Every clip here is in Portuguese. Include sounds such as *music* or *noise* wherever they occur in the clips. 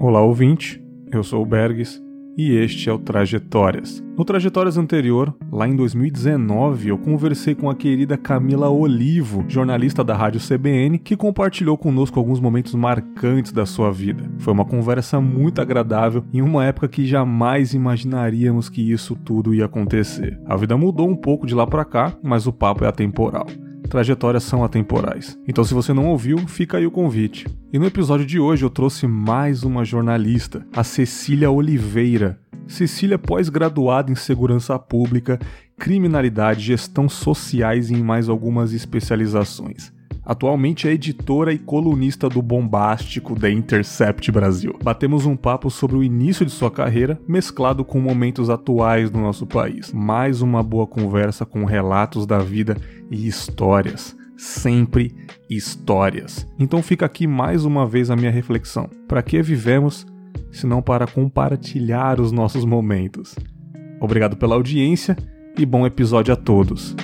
Olá, ouvinte. Eu sou o Bergs e este é o Trajetórias. No Trajetórias anterior, lá em 2019, eu conversei com a querida Camila Olivo, jornalista da Rádio CBN, que compartilhou conosco alguns momentos marcantes da sua vida. Foi uma conversa muito agradável em uma época que jamais imaginaríamos que isso tudo ia acontecer. A vida mudou um pouco de lá para cá, mas o papo é atemporal trajetórias são atemporais. Então, se você não ouviu, fica aí o convite. E no episódio de hoje eu trouxe mais uma jornalista, a Cecília Oliveira. Cecília, pós-graduada em segurança pública, criminalidade, gestão sociais e em mais algumas especializações. Atualmente é editora e colunista do bombástico The Intercept Brasil. Batemos um papo sobre o início de sua carreira, mesclado com momentos atuais do nosso país. Mais uma boa conversa com relatos da vida e histórias. Sempre histórias. Então fica aqui mais uma vez a minha reflexão. Para que vivemos se não para compartilhar os nossos momentos? Obrigado pela audiência e bom episódio a todos.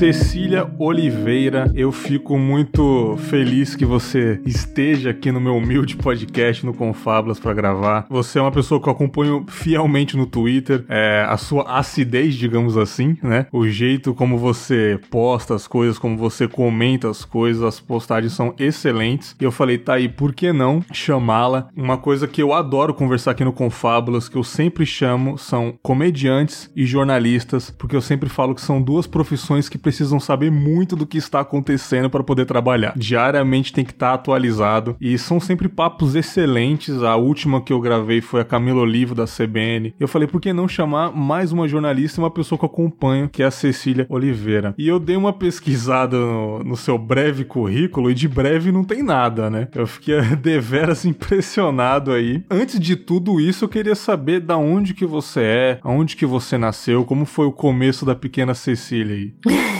Cecília Oliveira, eu fico muito feliz que você esteja aqui no meu humilde podcast no Confablas para gravar. Você é uma pessoa que eu acompanho fielmente no Twitter, é, a sua acidez, digamos assim, né? O jeito como você posta as coisas, como você comenta as coisas, as postagens são excelentes. E eu falei, tá aí, por que não chamá-la? Uma coisa que eu adoro conversar aqui no Confábulas, que eu sempre chamo, são comediantes e jornalistas, porque eu sempre falo que são duas profissões que precisam saber muito do que está acontecendo para poder trabalhar. Diariamente tem que estar atualizado e são sempre papos excelentes. A última que eu gravei foi a Camila Olivo da CBN. Eu falei, por que não chamar mais uma jornalista e uma pessoa que eu acompanho, que é a Cecília Oliveira. E eu dei uma pesquisada no, no seu breve currículo e de breve não tem nada, né? Eu fiquei *laughs* deveras impressionado aí. Antes de tudo isso, eu queria saber da onde que você é, aonde que você nasceu, como foi o começo da pequena Cecília aí. *laughs*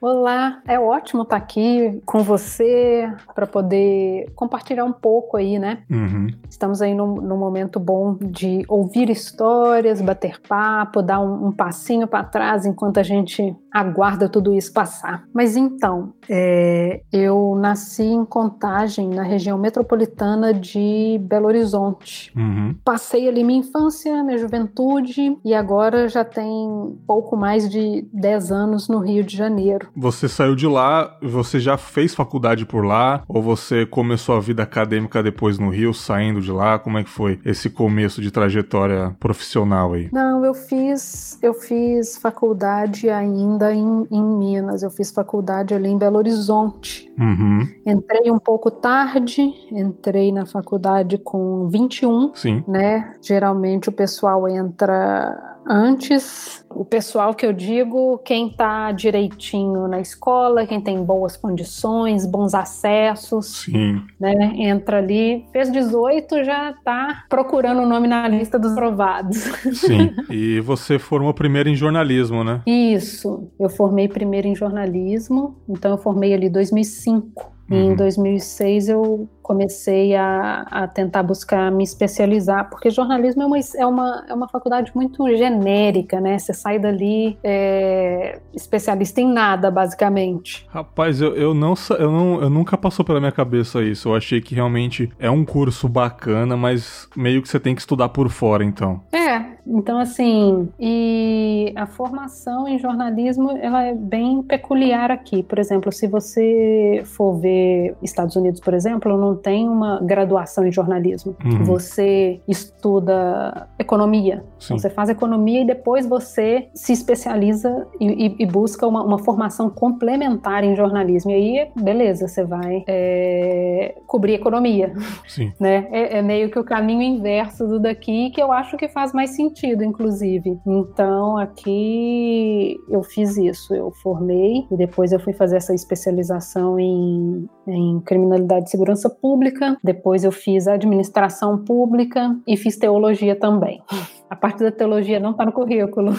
Olá, é ótimo estar aqui com você para poder compartilhar um pouco aí, né? Uhum. Estamos aí num, num, momento bom de ouvir histórias, bater papo, dar um, um passinho para trás enquanto a gente aguarda tudo isso passar. Mas então, é, eu nasci em Contagem, na região metropolitana de Belo Horizonte. Uhum. Passei ali minha infância, minha juventude e agora já tem pouco mais de 10 anos no Rio de Janeiro. Você saiu de lá, você já fez faculdade por lá ou você começou a vida acadêmica depois no Rio, saindo de lá? Como é que foi esse começo de trajetória profissional aí? Não, eu fiz, eu fiz faculdade ainda em, em Minas. Eu fiz faculdade ali em Belo Horizonte. Uhum. Entrei um pouco tarde, entrei na faculdade com 21, Sim. né? Geralmente o pessoal entra antes, o pessoal que eu digo, quem está direitinho na escola, quem tem boas condições, bons acessos, Sim. né? Entra ali, fez 18, já está procurando o nome na lista dos provados. Sim. *laughs* E você formou primeiro em jornalismo, né? Isso. Eu formei primeiro em jornalismo, então eu formei ali 2005. Uhum. E em 2006 eu comecei a, a, tentar buscar me especializar, porque jornalismo é uma, é uma, é uma faculdade muito genérica, né? Você sai dali é, especialista em nada, basicamente. Rapaz, eu, eu, não, eu, não, eu nunca passou pela minha cabeça isso. Eu achei que realmente é um curso bacana, mas meio que você tem que estudar por fora, então. É, então assim, e a formação em jornalismo, ela é bem peculiar aqui. Por exemplo, se você for ver Estados Unidos, por exemplo, não tem uma graduação em jornalismo. Uhum. Você estuda economia. Então, você faz economia e depois você se especializa e, e, e busca uma, uma, formação complementar em jornalismo. E aí, beleza, você vai é, cobrir economia. Sim. *laughs* Né? É, é, meio que o caminho inverso do daqui, que eu acho que faz mais sentido, inclusive. Então, aqui eu fiz isso. Eu formei e depois eu fui fazer essa especialização em, em criminalidade e segurança pública pública, depois eu fiz administração pública e fiz teologia também. A parte da teologia não está no currículo.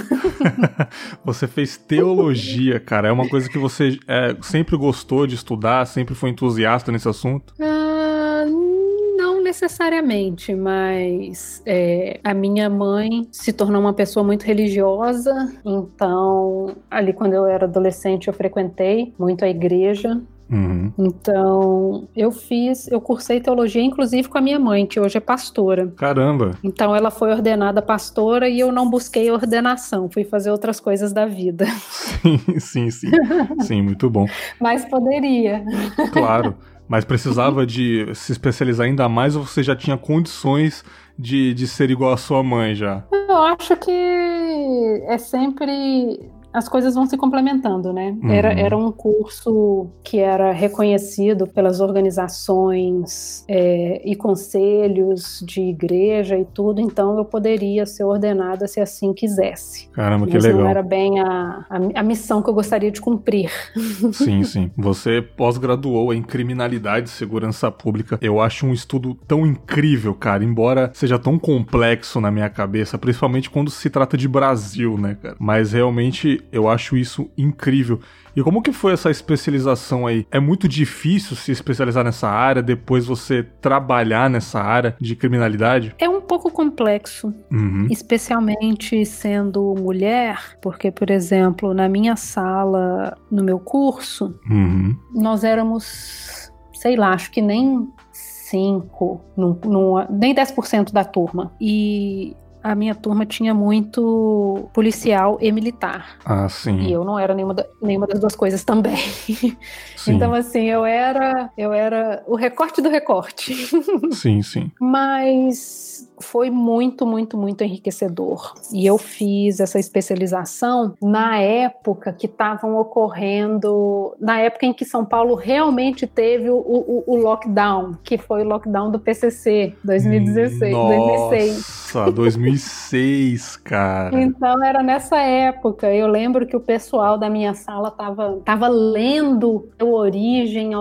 *laughs* você fez teologia, cara. É uma coisa que você é, sempre gostou de estudar, sempre foi entusiasta nesse assunto? Ah, necessariamente, mas é, a minha mãe se tornou uma pessoa muito religiosa, então ali quando eu era adolescente eu frequentei muito a igreja. Uhum. Então, eu fiz, eu cursei teologia, inclusive com a minha mãe, que hoje é pastora. Caramba! Então, ela foi ordenada pastora e eu não busquei ordenação, fui fazer outras coisas da vida. *laughs* Sim, sim, sim. Sim, muito bom. Mas poderia. Claro. *laughs* Mas precisava de se especializar ainda mais ou você já tinha condições de, de ser igual a sua mãe já? Eu acho que é sempre as coisas vão se complementando, né? Uhum. Era, era um curso que era reconhecido pelas organizações é, e conselhos de igreja e tudo, então eu poderia ser ordenada se assim quisesse. Caramba, que Mas legal. não era bem a, a, a missão que eu gostaria de cumprir. Sim, *laughs* sim. Você pós-graduou em criminalidade e segurança pública. Eu acho um estudo tão incrível, cara, embora seja tão complexo na minha cabeça, principalmente quando se trata de Brasil, né, cara? Mas realmente eu acho isso incrível. E como que foi essa especialização aí? É muito difícil se especializar nessa área, depois você trabalhar nessa área de criminalidade? É um pouco complexo, Uhum. especialmente sendo mulher, porque, por exemplo, na minha sala, no meu curso, Uhum. nós éramos, sei lá, acho que nem 5, num, num, nem 10% da turma. E a minha turma tinha muito policial e militar. Ah, E sim. eu não era nenhuma, da- nenhuma das duas coisas também. Sim, *laughs* Então, assim, eu era, eu era o recorte do recorte. *laughs* sim, sim. Mas foi muito, muito, muito enriquecedor. E eu fiz essa especialização na época que estavam ocorrendo, na época em que São Paulo realmente teve o, o, o lockdown, que foi o lockdown do PCC, 2016, 2006. Nossa, 2006, cara. Então era nessa época. Eu lembro que o pessoal da minha sala tava, tava lendo a origem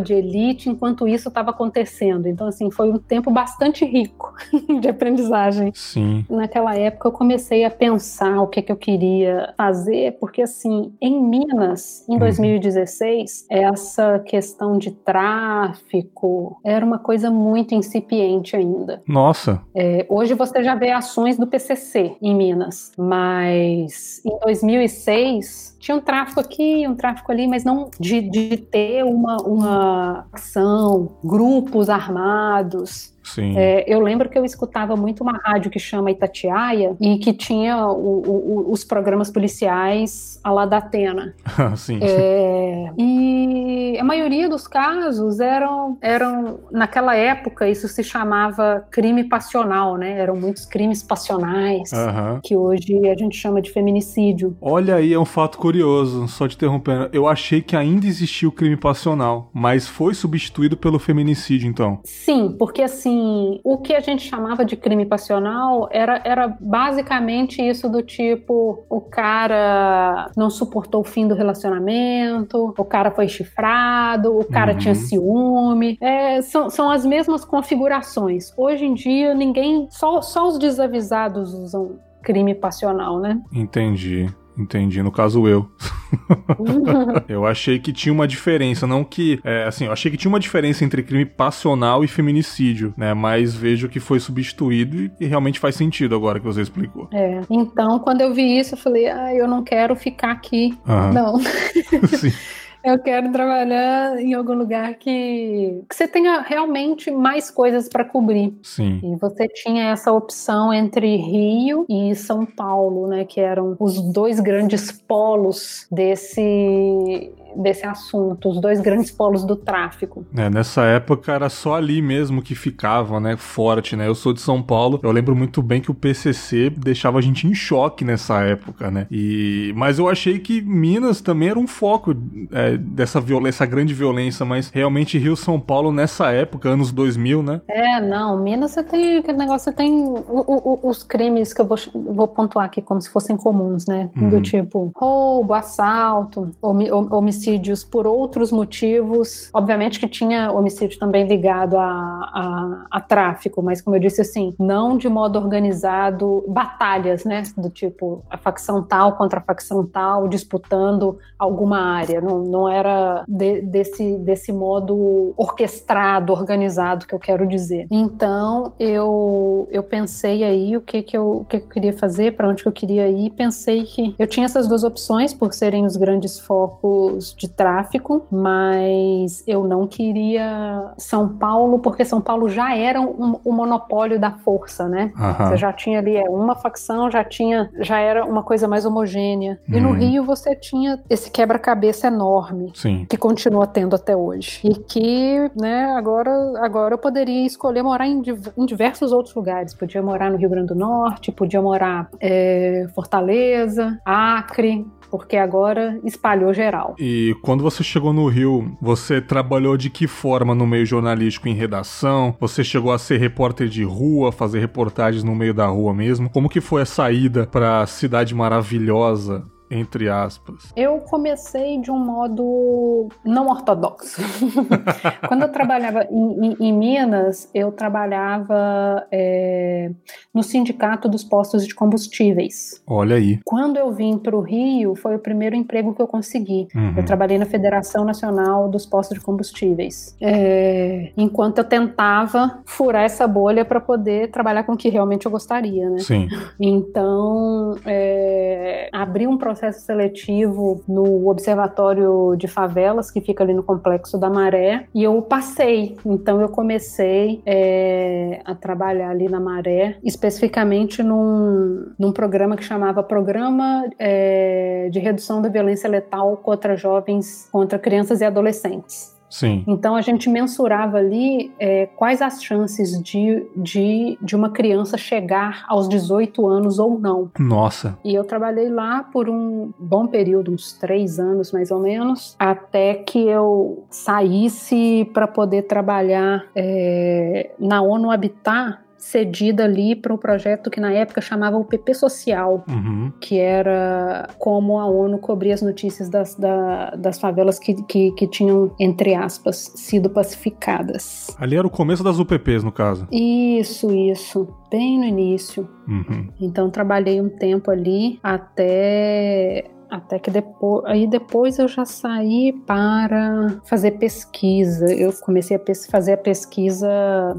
de Elite enquanto isso estava acontecendo. Então assim foi um tempo bastante rico *laughs* de aprendizagem. Sim. Naquela época eu comecei a pensar o que, que eu queria fazer, porque assim, em Minas, em Uhum. 2016, essa questão de tráfico era uma coisa muito incipiente ainda. Nossa. É, hoje você já vê ações do PCC em Minas, mas em 2006 tinha um tráfico aqui, um tráfico ali, mas não de, de ter uma, uma ação, grupos armados. É, eu lembro que eu escutava muito uma rádio que chama Itatiaia e que tinha o- o- os programas policiais a lá da Atena. *laughs* sim. É, e a maioria dos casos eram, eram, naquela época, isso se chamava crime passional, né? Eram muitos crimes passionais, Aham. que hoje a gente chama de feminicídio. Olha aí, é um fato curioso, só te interrompendo. Eu achei que ainda existia o crime passional, mas foi substituído pelo feminicídio, então. Sim, porque assim, o que a gente chamava de crime passional era, era basicamente isso do tipo: o cara não suportou o fim do relacionamento, o cara foi chifrado, o cara Uhum. tinha ciúme. É, são, são as mesmas configurações. Hoje em dia, ninguém. Só, só os desavisados usam crime passional, né? Entendi. Entendi, no caso eu. *laughs* Eu achei que tinha uma diferença, não que. É, assim, eu achei que tinha uma diferença entre crime passional e feminicídio, né? Mas vejo que foi substituído e, e realmente faz sentido agora que você explicou. É, então, quando eu vi isso, eu falei: ah, eu não quero ficar aqui. Aham. Não. *laughs* Sim. *laughs* Eu quero trabalhar em algum lugar que, que você tenha realmente mais coisas para cobrir. Sim. E você tinha essa opção entre Rio e São Paulo, né, que eram os dois grandes polos desse desse assunto, os dois grandes polos do tráfico. É, nessa época era só ali mesmo que ficava, né, forte, né? Eu sou de São Paulo, eu lembro muito bem que o PCC deixava a gente em choque nessa época, né? E mas eu achei que Minas também era um foco é, dessa violência, essa grande violência, mas realmente Rio São Paulo nessa época, anos 2000, né? É, não, Minas você tem aquele negócio, você tem o- o- os crimes que eu vou, vou pontuar aqui como se fossem comuns, né? Uhum. Do tipo roubo, assalto, homi- hom- homicídio homicídios por outros motivos. Obviamente que tinha homicídio também ligado a, a, a tráfico, mas como eu disse assim, não de modo organizado, batalhas, né? Do tipo a facção tal contra a facção tal disputando alguma área. Não, não era de, desse, desse modo orquestrado, organizado que eu quero dizer. Então eu, eu pensei aí o que, que, eu, o que, que eu queria fazer, para onde que eu queria ir. Pensei que eu tinha essas duas opções por serem os grandes focos de tráfico, mas eu não queria São Paulo, porque São Paulo já era um, um monopólio da força, né? Uhum. Você já tinha ali é, uma facção, já tinha, já era uma coisa mais homogênea. E no uhum. Rio você tinha esse quebra-cabeça enorme, Sim. que continua tendo até hoje. E que, né, agora, agora eu poderia escolher morar em, em diversos outros lugares. Podia morar no Rio Grande do Norte, podia morar é, Fortaleza, Acre, porque agora espalhou geral. E quando você chegou no Rio, você trabalhou de que forma no meio jornalístico em redação? Você chegou a ser repórter de rua, fazer reportagens no meio da rua mesmo? Como que foi a saída para a cidade maravilhosa entre aspas? Eu comecei de um modo não ortodoxo. *laughs* Quando eu trabalhava em, em, em Minas, eu trabalhava é, no sindicato dos postos de combustíveis. Olha aí. Quando eu vim para o Rio, foi o primeiro emprego que eu consegui. Uhum. Eu trabalhei na Federação Nacional dos Postos de Combustíveis. É, enquanto eu tentava furar essa bolha para poder trabalhar com o que realmente eu gostaria, né? Sim. Então, é, abri um processo processo seletivo no Observatório de Favelas, que fica ali no Complexo da Maré, e eu passei. Então eu comecei é, a trabalhar ali na Maré, especificamente num, num programa que chamava Programa é, de Redução da Violência Letal contra Jovens, contra Crianças e Adolescentes. Sim. Então a gente mensurava ali é, quais as chances de, de, de uma criança chegar aos 18 anos ou não. Nossa. E eu trabalhei lá por um bom período, uns três anos mais ou menos, até que eu saísse para poder trabalhar é, na ONU Habitat cedida ali para um projeto que na época chamava o PP Social, uhum. que era como a ONU cobria as notícias das, da, das favelas que, que, que, tinham, entre aspas, sido pacificadas. Ali era o começo das UPPs, no caso. Isso, isso. Bem no início. Uhum. Então trabalhei um tempo ali até até que depois, aí depois eu já saí para fazer pesquisa. Eu comecei a fazer a pesquisa,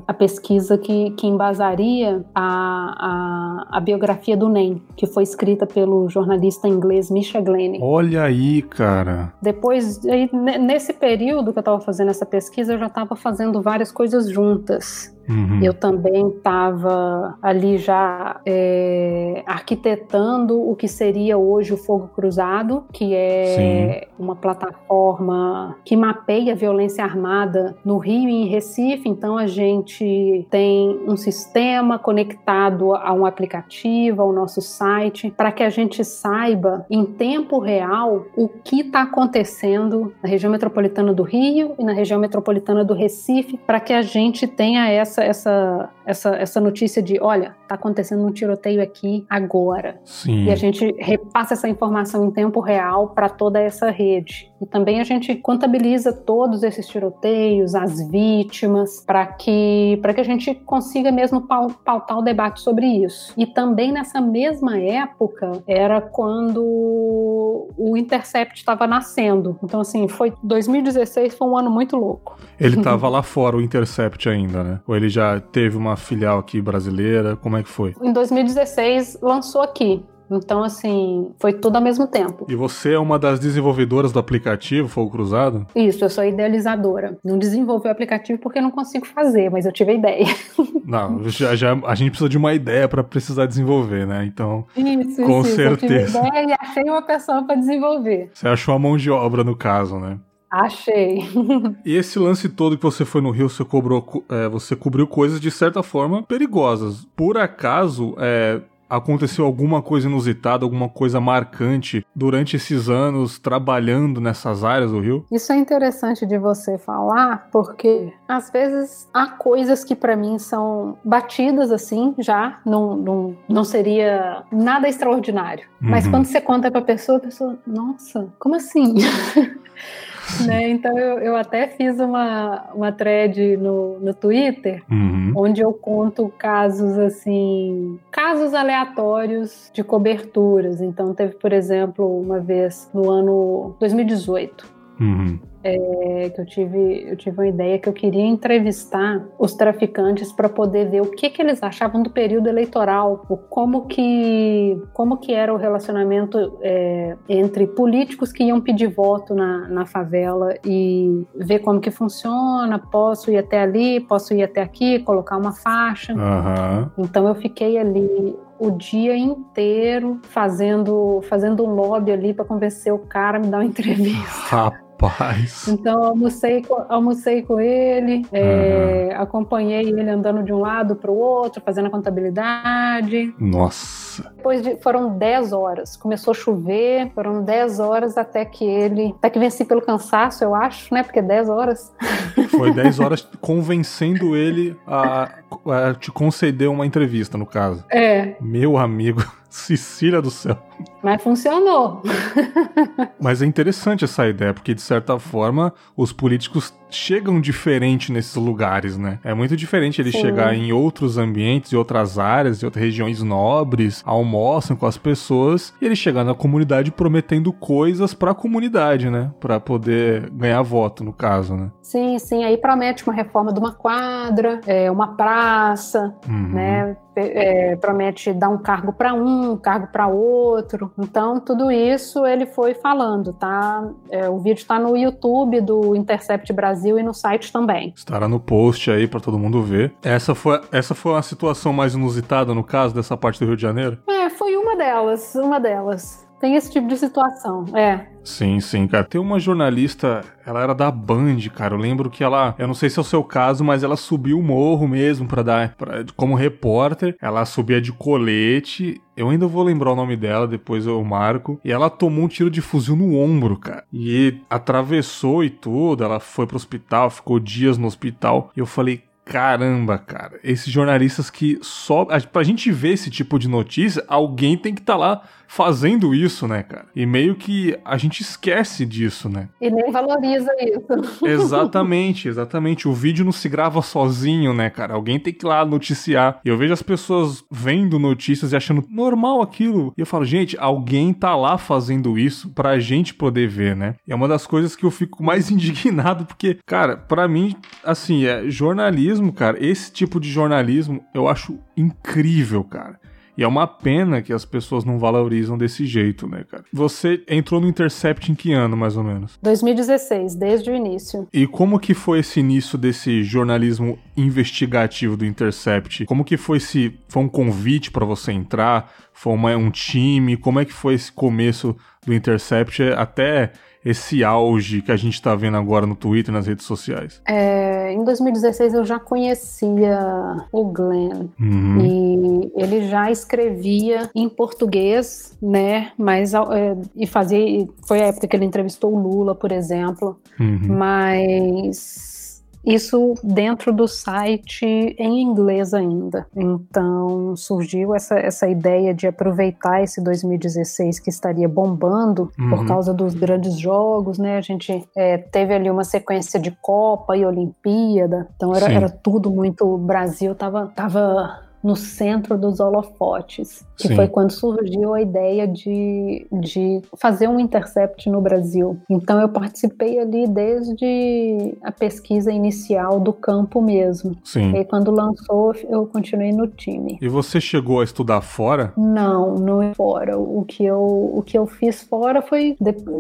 a pesquisa que, que embasaria a, a, a, biografia do NEM, que foi escrita pelo jornalista inglês Misha Glenn. Olha aí, cara. Depois, aí, nesse período que eu estava fazendo essa pesquisa, eu já estava fazendo várias coisas juntas. Uhum. Eu também estava ali já é, arquitetando o que seria hoje o Fogo Cruzado, que é Sim. uma plataforma que mapeia a violência armada no Rio e em Recife. Então a gente tem um sistema conectado a um aplicativo, ao nosso site, para que a gente saiba em tempo real o que está acontecendo na região metropolitana do Rio e na região metropolitana do Recife, para que a gente tenha essa essa, essa, essa, essa notícia de, olha, tá acontecendo um tiroteio aqui agora. Sim. E a gente repassa essa informação em tempo real para toda essa rede. E também a gente contabiliza todos esses tiroteios, as vítimas, para que, que a gente consiga mesmo pautar o debate sobre isso. E também nessa mesma época era quando o Intercept estava nascendo. Então, assim, foi 2016 foi um ano muito louco. Ele estava *laughs* lá fora, o Intercept ainda, né? Ou ele já teve uma filial aqui brasileira? Como é que foi? Em 2016 lançou aqui. Então, assim, foi tudo ao mesmo tempo. E você é uma das desenvolvedoras do aplicativo Fogo Cruzado? Isso, eu sou idealizadora. Não desenvolvi o aplicativo porque eu não consigo fazer, mas eu tive a ideia. *laughs* Não, já, já a gente precisa de uma ideia para precisar desenvolver, né? Então, isso, com isso, certeza. Eu tive ideia e achei uma pessoa para desenvolver. Você achou a mão de obra no caso, né? Achei. e esse lance todo que você foi no Rio, você cobrou, é, você cobriu coisas de certa forma perigosas. Por acaso, é, aconteceu alguma coisa inusitada, alguma coisa marcante durante esses anos trabalhando nessas áreas do Rio? Isso é interessante de você falar, porque às vezes há coisas que para mim são batidas assim, já não, não, não seria nada extraordinário. Uhum. Mas quando você conta pra pessoa, a pessoa, nossa, como assim? *laughs* né? Então eu, eu até fiz uma, uma thread no, no Twitter uhum. onde eu conto casos assim, casos aleatórios de coberturas. Então teve, por exemplo, uma vez no ano 2018. Uhum é, que eu tive, eu tive uma ideia que eu queria entrevistar os traficantes para poder ver o que, que eles achavam do período eleitoral, como que como que era o relacionamento é, entre políticos que iam pedir voto na, na favela e ver como que funciona, posso ir até ali, posso ir até aqui, colocar uma faixa. Uhum. Então eu fiquei ali o dia inteiro fazendo fazendo um lobby ali para convencer o cara a me dar uma entrevista. Rapaz. Então almocei, almocei com ele, é, acompanhei ele andando de um lado para o outro, fazendo a contabilidade. Nossa. Depois de, foram 10 horas. Começou a chover, foram 10 horas até que ele. Até que venci pelo cansaço, eu acho, né? Porque 10 horas. *laughs* Foi 10 *laughs* horas convencendo ele a, a te conceder uma entrevista, no caso. É. Meu amigo. Cecília do céu. Mas funcionou. Mas é interessante essa ideia, porque de certa forma os políticos chegam diferente nesses lugares, né? É muito diferente ele Sim. chegar em outros ambientes, em outras áreas, em outras regiões nobres, almoçam com as pessoas e ele chegar na comunidade prometendo coisas para a comunidade, né? Para poder ganhar voto, no caso, né? Sim, sim. Aí promete uma reforma de uma quadra, é, uma praça, uhum. né? É, promete dar um cargo para um, um cargo para outro. Então, tudo isso ele foi falando, tá? É, o vídeo está no YouTube do Intercept Brasil e no site também. Estará no post aí para todo mundo ver. Essa foi, essa foi a situação mais inusitada no caso dessa parte do Rio de Janeiro? É, foi uma delas, uma delas. Tem esse tipo de situação, é. Sim, sim, cara. Tem uma jornalista, ela era da Band, cara. Eu lembro que ela, eu não sei se é o seu caso, mas ela subiu o morro mesmo para dar, pra, como repórter. Ela subia de colete. Eu ainda vou lembrar o nome dela, depois eu marco. E ela tomou um tiro de fuzil no ombro, cara. E atravessou e tudo. Ela foi pro hospital, ficou dias no hospital. E eu falei, caramba, cara, esses jornalistas que só. Pra gente ver esse tipo de notícia, alguém tem que estar tá lá fazendo isso, né, cara? E meio que a gente esquece disso, né? E nem valoriza isso. *laughs* Exatamente, exatamente. O vídeo não se grava sozinho, né, cara? Alguém tem que ir lá noticiar. E eu vejo as pessoas vendo notícias e achando normal aquilo. E eu falo, gente, alguém tá lá fazendo isso pra gente poder ver, né? E é uma das coisas que eu fico mais *laughs* indignado, porque, cara, para mim, assim, é jornalismo, cara, esse tipo de jornalismo eu acho incrível, cara. E é uma pena que as pessoas não valorizam desse jeito, né, cara? Você entrou no Intercept em que ano, mais ou menos? 2016, desde o início. E como que foi esse início desse jornalismo investigativo do Intercept? Como que foi esse... Foi um convite para você entrar? Foi uma, um time? Como é que foi esse começo do Intercept até esse auge que a gente está vendo agora no Twitter, nas redes sociais? É, em 2016 eu já conhecia o Glenn uhum. e ele já escrevia em português, né? Mas é, e fazia foi a época que ele entrevistou o Lula, por exemplo. Uhum. Mas isso dentro do site em inglês ainda. Então surgiu essa, essa ideia de aproveitar esse 2016 que estaria bombando uhum. por causa dos grandes jogos, né? A gente é, teve ali uma sequência de Copa e Olimpíada, então era, era tudo muito. O Brasil tava, tava no centro dos holofotes, que Sim. foi quando surgiu a ideia de, de fazer um intercept no Brasil. Então eu participei ali desde a pesquisa inicial do campo mesmo. Sim. E quando lançou, eu continuei no time. E você chegou a estudar fora? Não, não é fora. O que eu, o que eu fiz fora foi,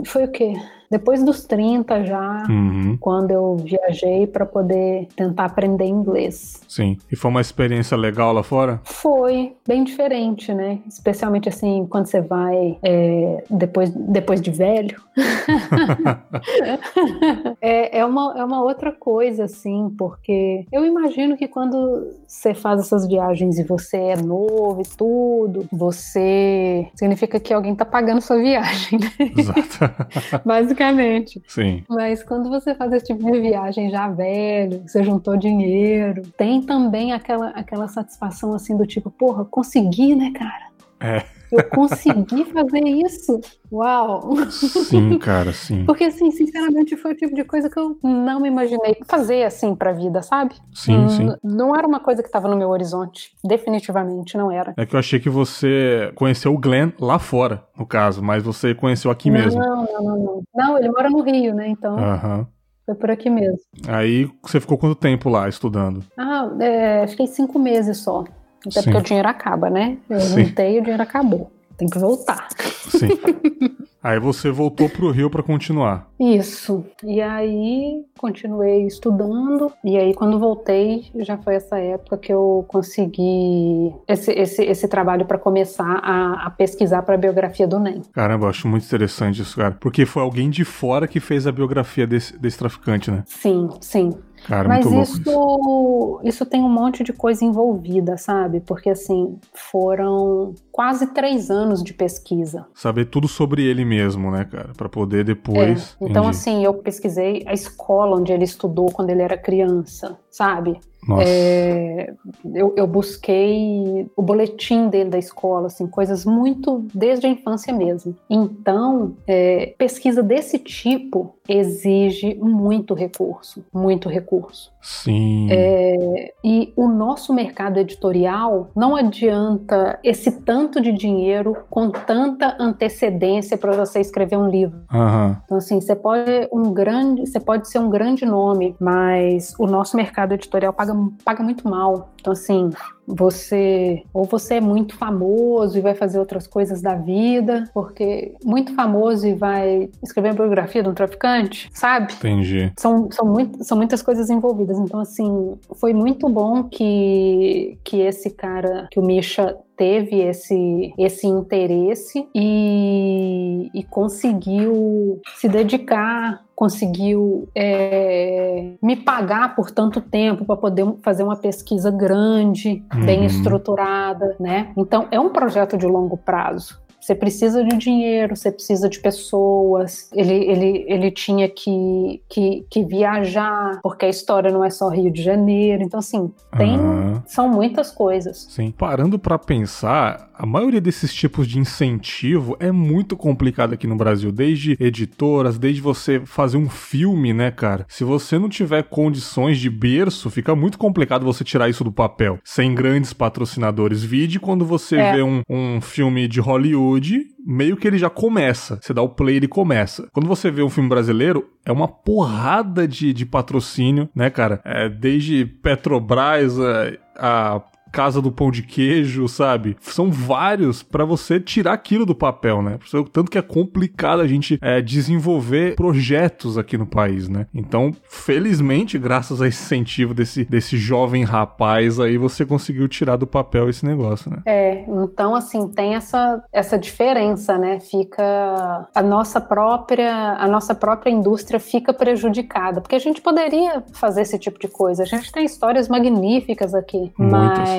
foi o quê? Depois dos 30 já, uhum. quando eu viajei para poder tentar aprender inglês. Sim. E foi uma experiência legal lá fora? Foi, bem diferente, né? Especialmente assim, quando você vai é, depois, depois de velho. *laughs* é, é, uma, é uma outra coisa, assim, porque eu imagino que quando você faz essas viagens e você é novo e tudo, você. significa que alguém tá pagando sua viagem, né? Exato. *laughs* Basicamente. Sim. Mas quando você faz esse tipo de viagem já velho, você juntou dinheiro, tem também aquela, aquela satisfação assim do tipo, porra, consegui, né, cara? É. Eu consegui fazer isso? Uau! Sim, cara, sim. Porque, assim, sinceramente, foi o tipo de coisa que eu não me imaginei fazer, assim, pra vida, sabe? Sim, Hum, sim. Não era uma coisa que estava no meu horizonte. Definitivamente não era. É que eu achei que você conheceu o Glenn lá fora, no caso, mas você conheceu aqui não, mesmo. Não, não, não, não. Não, ele mora no Rio, né? Então Aham. foi por aqui mesmo. Aí você ficou quanto tempo lá estudando? Ah, é, fiquei cinco meses só. Até Sim. porque o dinheiro acaba, né? Eu Sim. juntei e o dinheiro acabou. Tem que voltar. Sim. *laughs* Aí você voltou pro Rio pra continuar. Isso. E aí continuei estudando. E aí, quando voltei, já foi essa época que eu consegui esse, esse, esse trabalho para começar a, a pesquisar para a biografia do NEM. Caramba, eu acho muito interessante isso, cara. Porque foi alguém de fora que fez a biografia desse, desse traficante, né? Sim, sim. Cara, Mas muito louco isso. isso, tem um monte de coisa envolvida, sabe? Porque assim, foram quase três anos de pesquisa. Saber tudo sobre ele mesmo, né, cara? Pra poder depois. É, Então, Entendi. assim, eu pesquisei a escola onde ele estudou quando ele era criança, sabe? É, eu, eu busquei o boletim dele da escola, assim, coisas muito desde a infância mesmo. Então, é, pesquisa desse tipo exige muito recurso, muito recurso. Sim. É, e o nosso mercado editorial não adianta esse tanto de dinheiro com tanta antecedência para você escrever um livro. Aham. Então, assim, você pode um grande, você pode ser um grande nome, mas o nosso mercado editorial paga, paga muito mal. Então, assim, você ou você é muito famoso e vai fazer outras coisas da vida, porque muito famoso e vai escrever a biografia de um traficante, sabe? Entendi. São, são, muito, são muitas coisas envolvidas. Então, assim, foi muito bom que, que esse cara, que o Misha teve esse, esse interesse e, e conseguiu se dedicar, conseguiu é, me pagar por tanto tempo para poder fazer uma pesquisa grande, bem Uhum. estruturada, né? Então, é um projeto de longo prazo. Você precisa de dinheiro, você precisa de pessoas. Ele, ele, ele tinha que, que, que viajar, porque a história não é só Rio de Janeiro. Então, assim, tem, Aham. são muitas coisas. Sim. Parando pra pensar, a maioria desses tipos de incentivo é muito complicado aqui no Brasil. Desde editoras, desde você fazer um filme, né, cara? Se você não tiver condições de berço, fica muito complicado você tirar isso do papel. Sem grandes patrocinadores. Vide quando você É. vê um, um filme de Hollywood. Meio que ele já começa. Você dá o play, ele começa. Quando você vê um filme brasileiro, é uma porrada de, de patrocínio, né, cara? É, desde Petrobras, a, a Casa do Pão de Queijo, sabe? São vários pra você tirar aquilo do papel, né? Por isso- Tanto que é complicado a gente é, desenvolver projetos aqui no país, né? Então, felizmente, graças a esse incentivo desse, desse jovem rapaz aí, você conseguiu tirar do papel esse negócio, né? É, então assim, tem essa, essa diferença, né? Fica a nossa própria a nossa própria indústria fica prejudicada, porque a gente poderia fazer esse tipo de coisa. A gente tem histórias magníficas aqui, Muitas. mas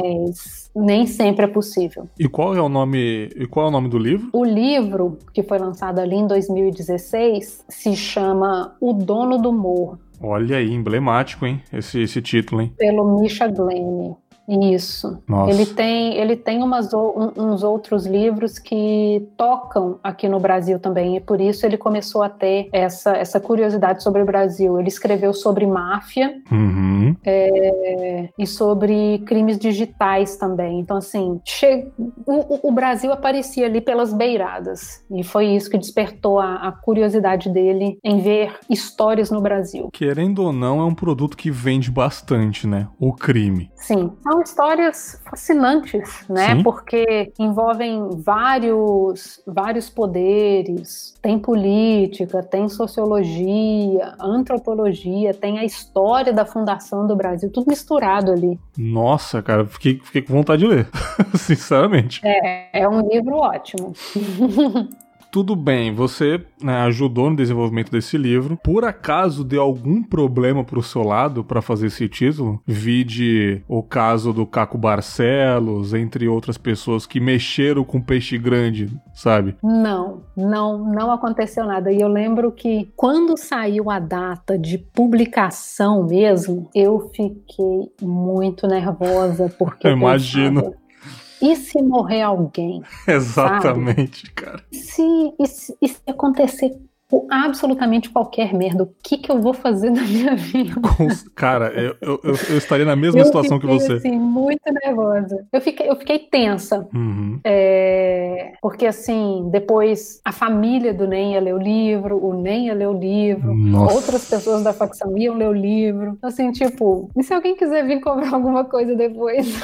nem sempre é possível. E qual é o nome? E qual é o nome do livro? O livro que foi lançado ali em 2016 se chama O Dono do Morro, Olha aí, emblemático, hein? Esse, esse título, hein? pelo Misha Glenn. Isso. Nossa. Ele tem, ele tem umas, um- uns outros livros que tocam aqui no Brasil também, e por isso ele começou a ter essa, essa curiosidade sobre o Brasil. Ele escreveu sobre máfia Uhum. é, e sobre crimes digitais também. Então, assim, che- o, o- o Brasil aparecia ali pelas beiradas, e foi isso que despertou a, a curiosidade dele em ver histórias no Brasil. Querendo ou não, é um produto que vende bastante, né? O crime. Sim, são histórias fascinantes, né? Sim. Porque envolvem vários, vários poderes. Tem política, tem sociologia, antropologia, tem a história da fundação do Brasil, tudo misturado ali. Nossa, cara, fiquei, fiquei com vontade de ler. *laughs* Sinceramente. É, é um livro ótimo. *laughs* Tudo bem, você né, ajudou no desenvolvimento desse livro. Por acaso deu algum problema pro seu lado para fazer esse título? Vide o caso do Caco Barcelos, entre outras pessoas que mexeram com peixe grande, sabe? Não, não, não aconteceu nada. E eu lembro que quando saiu a data de publicação mesmo, eu fiquei muito nervosa porque Eu imagino. E se morrer alguém? *laughs* Exatamente, sabe? cara. E se, e se, e se acontecer absolutamente qualquer merda. O que, que eu vou fazer da minha vida? *laughs* Cara, eu, eu, eu, estaria na mesma eu situação que você. Assim, muito nervosa. Eu fiquei, eu fiquei tensa. Uhum. É, porque, assim, depois a família do Nen ia ler o livro, o Nen ia ler o livro, Nossa. outras pessoas da facção iam ler o livro. Assim, tipo, e se alguém quiser vir comprar alguma coisa depois?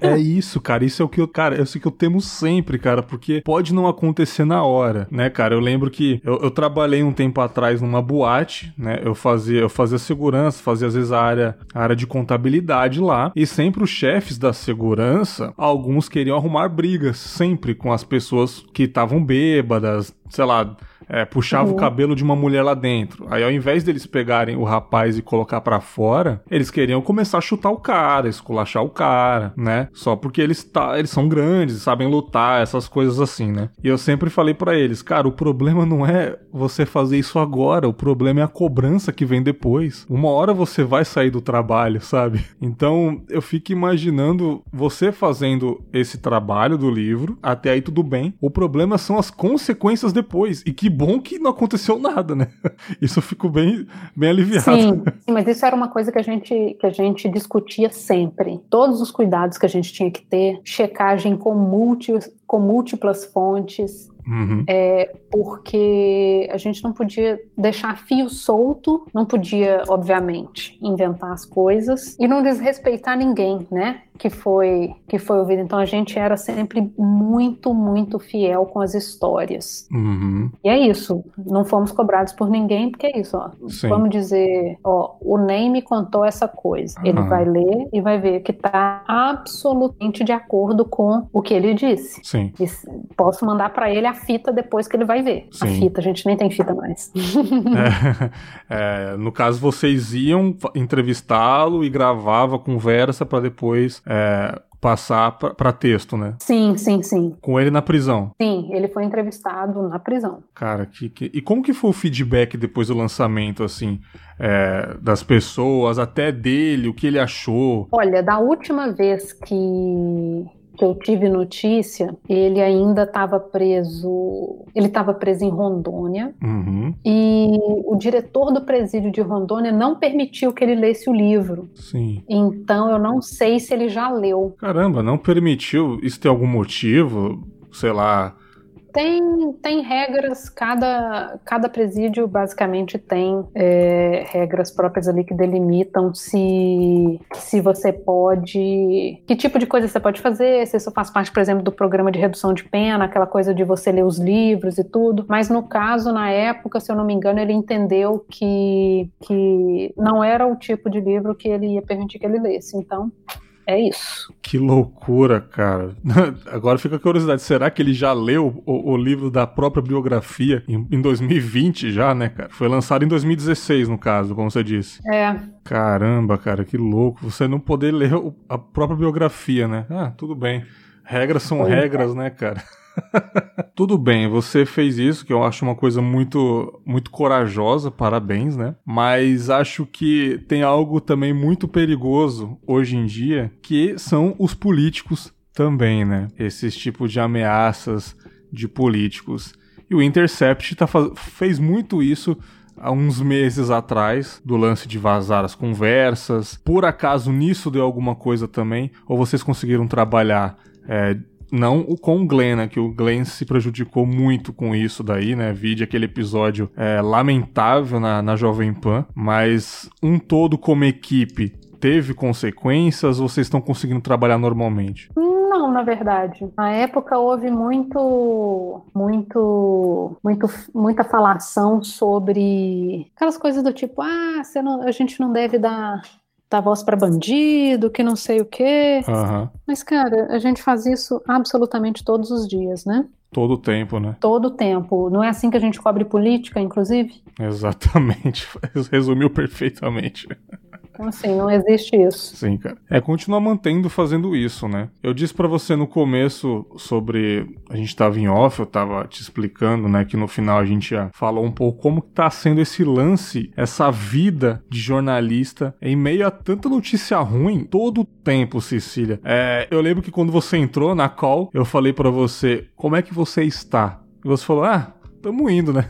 É, é isso, cara. Isso é o que eu, cara, eu sei que eu temo sempre, cara, porque pode não acontecer na hora, né, cara? Eu lembro que eu, eu trabalhei um tempo atrás numa boate, né? Eu fazia, eu fazia segurança, fazia às vezes a área, a área de contabilidade lá, e sempre os chefes da segurança, alguns queriam arrumar brigas, sempre com as pessoas que estavam bêbadas, sei lá, é, puxava uhum. o cabelo de uma mulher lá dentro. Aí ao invés deles pegarem o rapaz e colocar para fora, eles queriam começar a chutar o cara, esculachar o cara, né? Só porque eles, tá, eles são grandes, sabem lutar, essas coisas assim, né? E eu sempre falei para eles, cara, o problema não é você fazer isso agora, o problema é a cobrança que vem depois. Uma hora você vai sair do trabalho, sabe? Então eu fico imaginando você fazendo esse trabalho do livro, até aí tudo bem. O problema são as consequências depois. E que bom que não aconteceu nada, né? *laughs* Isso eu fico bem, bem aliviado. Sim, sim, mas isso era uma coisa que a, gente, que a gente discutia sempre. Todos os cuidados que a gente tinha que ter, checagem com, multi, com múltiplas fontes, Uhum. É, porque a gente não podia deixar fio solto, não podia, obviamente, inventar as coisas e não desrespeitar ninguém, né? Que foi que foi ouvido. Então a gente era sempre muito, muito fiel com as histórias. Uhum. E é isso. Não fomos cobrados por ninguém, porque é isso. Ó. Sim. Vamos dizer, ó, o Ney me contou essa coisa. Ele Aham. vai ler e vai ver que está absolutamente de acordo com o que ele disse. Sim. E posso mandar para ele a fita depois que ele vai ver. A Sim. fita, a gente nem tem fita mais. *laughs* É, é, no caso, vocês iam entrevistá-lo e gravava a conversa para depois é, passar para texto, né? sim, sim, sim. Com ele na prisão. Sim, ele foi entrevistado na prisão. Cara, que, que- e como que foi o feedback depois do lançamento, assim, é, das pessoas, até dele, o que ele achou? Olha, da última vez que, que eu tive notícia, ele ainda estava preso. Ele estava preso em Rondônia. Uhum, E o diretor do presídio de Rondônia não permitiu que ele lesse o livro. sim. Então eu não sei se ele já leu. Caramba, não permitiu? Isso tem algum motivo? Sei lá. Tem, tem regras, cada, cada presídio basicamente tem é, regras próprias ali que delimitam se, se você pode. Que tipo de coisa você pode fazer, se isso faz parte, por exemplo, do programa de redução de pena, aquela coisa de você ler os livros e tudo. Mas no caso, na época, se eu não me engano, ele entendeu que, que não era o tipo de livro que ele ia permitir que ele lesse. Então, é isso. Que loucura, cara. *laughs* Agora fica a curiosidade, será que ele já leu o, o livro da própria biografia em, em 2020 já, né, cara? Foi lançado em 2016, no caso, como você disse. É, Caramba, cara, que louco. Você não poder ler a própria biografia, né? Ah, tudo bem. Regras são é. regras, né, cara? *laughs* Tudo bem, você fez isso, que eu acho uma coisa muito, muito corajosa, parabéns, né? Mas acho que tem algo também muito perigoso hoje em dia, que são os políticos também, né? Esses tipos de ameaças de políticos. E o Intercept tá fez muito isso há uns meses atrás, do lance de vazar as conversas. Por acaso nisso deu alguma coisa também? Ou vocês conseguiram trabalhar é, não o com o Glenn, né? Que o Glenn se prejudicou muito com isso daí, né? Vide aquele episódio é, lamentável na, na Jovem Pan. Mas um todo como equipe teve consequências ou vocês estão conseguindo trabalhar normalmente? Não, na verdade. Na época houve muito, muito, muito, muita falação sobre aquelas coisas do tipo, ah, não- a gente não deve dar, dar voz para bandido, que não sei o quê. Aham. Mas, cara, a gente faz isso absolutamente todos os dias, né? Todo o tempo, né? Todo o tempo. Não é assim que a gente cobre política, inclusive? Exatamente. *laughs* Resumiu perfeitamente. Então, assim, não existe isso. Sim, cara. É continuar mantendo fazendo isso, né? Eu disse para você no começo sobre. A gente tava em off, eu tava te explicando, né? Que no final a gente já falou um pouco como tá sendo esse lance, essa vida de jornalista em meio a tanta notícia ruim todo o tempo, Cecília. É, eu lembro que quando você entrou na call, eu falei para você como é que você está. E você falou, ah, tamo indo, né?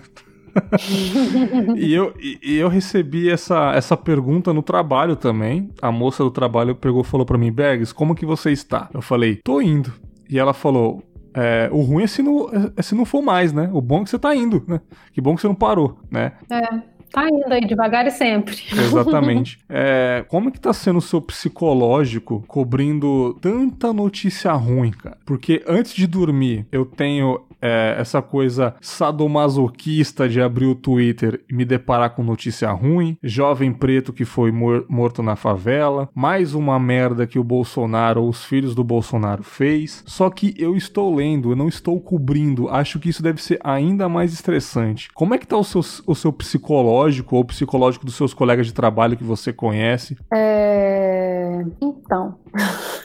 *laughs* e, eu, e, eu recebi essa, essa pergunta no trabalho também. A moça do trabalho pegou e falou para mim, Bergs, como que você está? Eu falei, tô indo. E ela falou, é, o ruim é se, não, é se não for mais, né? O bom é que você tá indo, né? Que bom que você não parou, né? É. Tá indo aí devagar e sempre. *laughs* Exatamente. É, como que tá sendo o seu psicológico cobrindo tanta notícia ruim, cara? Porque antes de dormir, eu tenho é, essa coisa sadomasoquista de abrir o Twitter e me deparar com notícia ruim, jovem preto que foi mor morto na favela, mais uma merda que o Bolsonaro ou os filhos do Bolsonaro fez. Só que eu estou lendo, eu não estou cobrindo. Acho que isso deve ser ainda mais estressante. Como é que tá o seu, o seu psicológico ou psicológico dos seus colegas de trabalho que você conhece? É... Então.